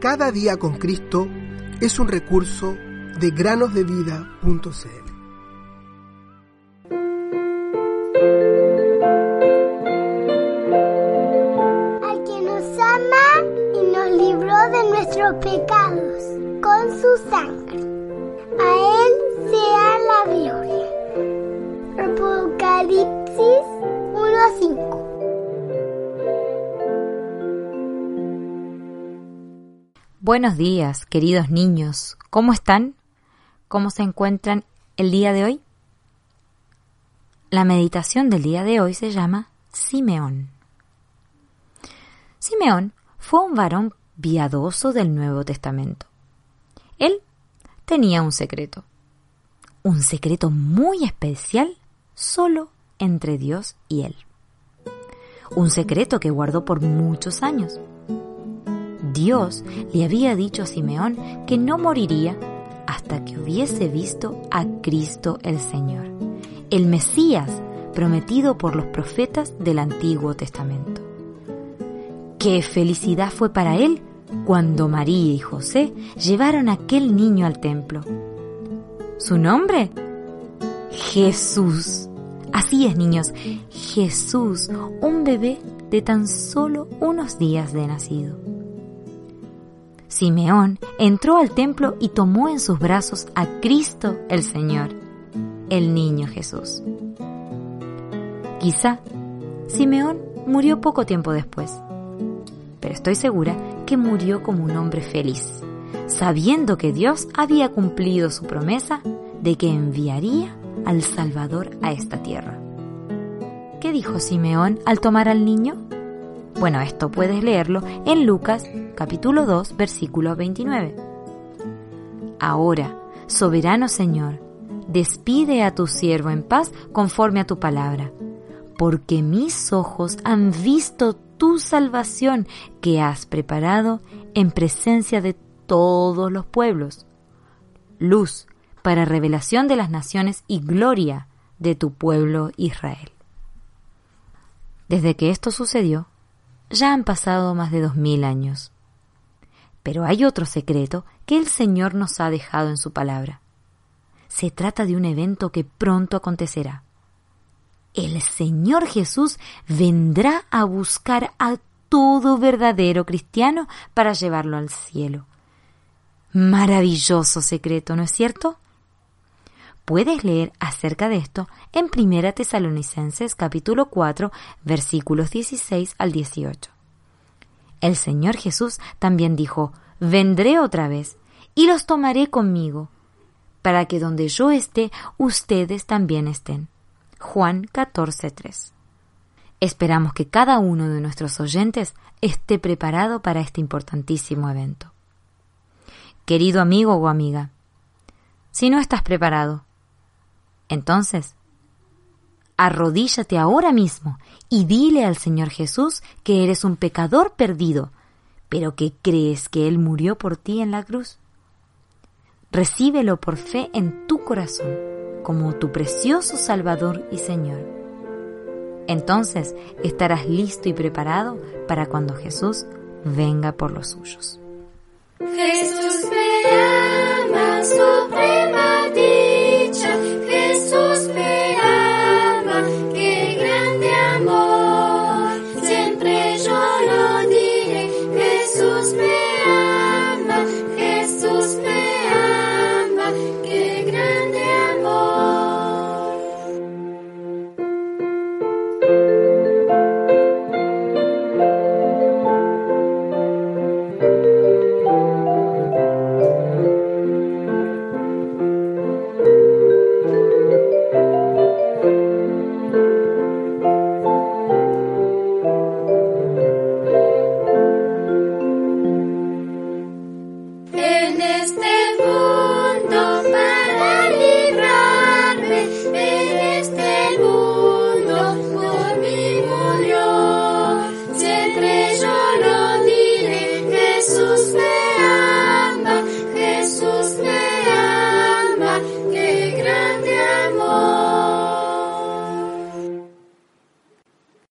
Cada día con Cristo es un recurso de granosdevida.cl. Al que nos ama y nos libró de nuestros pecados con su sangre. A Él sea la gloria. Apocalipsis 1:5 Buenos días, queridos niños. ¿Cómo están? ¿Cómo se encuentran el día de hoy? La meditación del día de hoy se llama Simeón. Simeón fue un varón piadoso del Nuevo Testamento. Él tenía un secreto, un secreto muy especial solo entre Dios y él. Un secreto que guardó por muchos años Dios le había dicho a Simeón que no moriría hasta que hubiese visto a Cristo el Señor, el Mesías prometido por los profetas del Antiguo Testamento. Qué felicidad fue para él cuando María y José llevaron aquel niño al templo. ¿Su nombre? Jesús. Así es, niños, Jesús, un bebé de tan solo unos días de nacido. Simeón entró al templo y tomó en sus brazos a Cristo el Señor, el niño Jesús. Quizá Simeón murió poco tiempo después, pero estoy segura que murió como un hombre feliz, sabiendo que Dios había cumplido su promesa de que enviaría al Salvador a esta tierra. ¿Qué dijo Simeón al tomar al niño? Bueno, esto puedes leerlo en Lucas capítulo 2, versículo 29. Ahora, soberano Señor, despide a tu siervo en paz conforme a tu palabra, porque mis ojos han visto tu salvación que has preparado en presencia de todos los pueblos, luz para revelación de las naciones y gloria de tu pueblo Israel. Desde que esto sucedió, ya han pasado más de dos mil años. Pero hay otro secreto que el Señor nos ha dejado en su palabra. Se trata de un evento que pronto acontecerá. El Señor Jesús vendrá a buscar a todo verdadero cristiano para llevarlo al cielo. Maravilloso secreto, ¿no es cierto? Puedes leer acerca de esto en 1 Tesalonicenses capítulo 4 versículos 16 al 18. El Señor Jesús también dijo, vendré otra vez y los tomaré conmigo, para que donde yo esté, ustedes también estén. Juan 14:3. Esperamos que cada uno de nuestros oyentes esté preparado para este importantísimo evento. Querido amigo o amiga, si no estás preparado, entonces arrodíllate ahora mismo y dile al Señor Jesús que eres un pecador perdido, pero que crees que Él murió por ti en la cruz. Recíbelo por fe en tu corazón como tu precioso Salvador y Señor. Entonces estarás listo y preparado para cuando Jesús venga por los suyos. Jesús me ama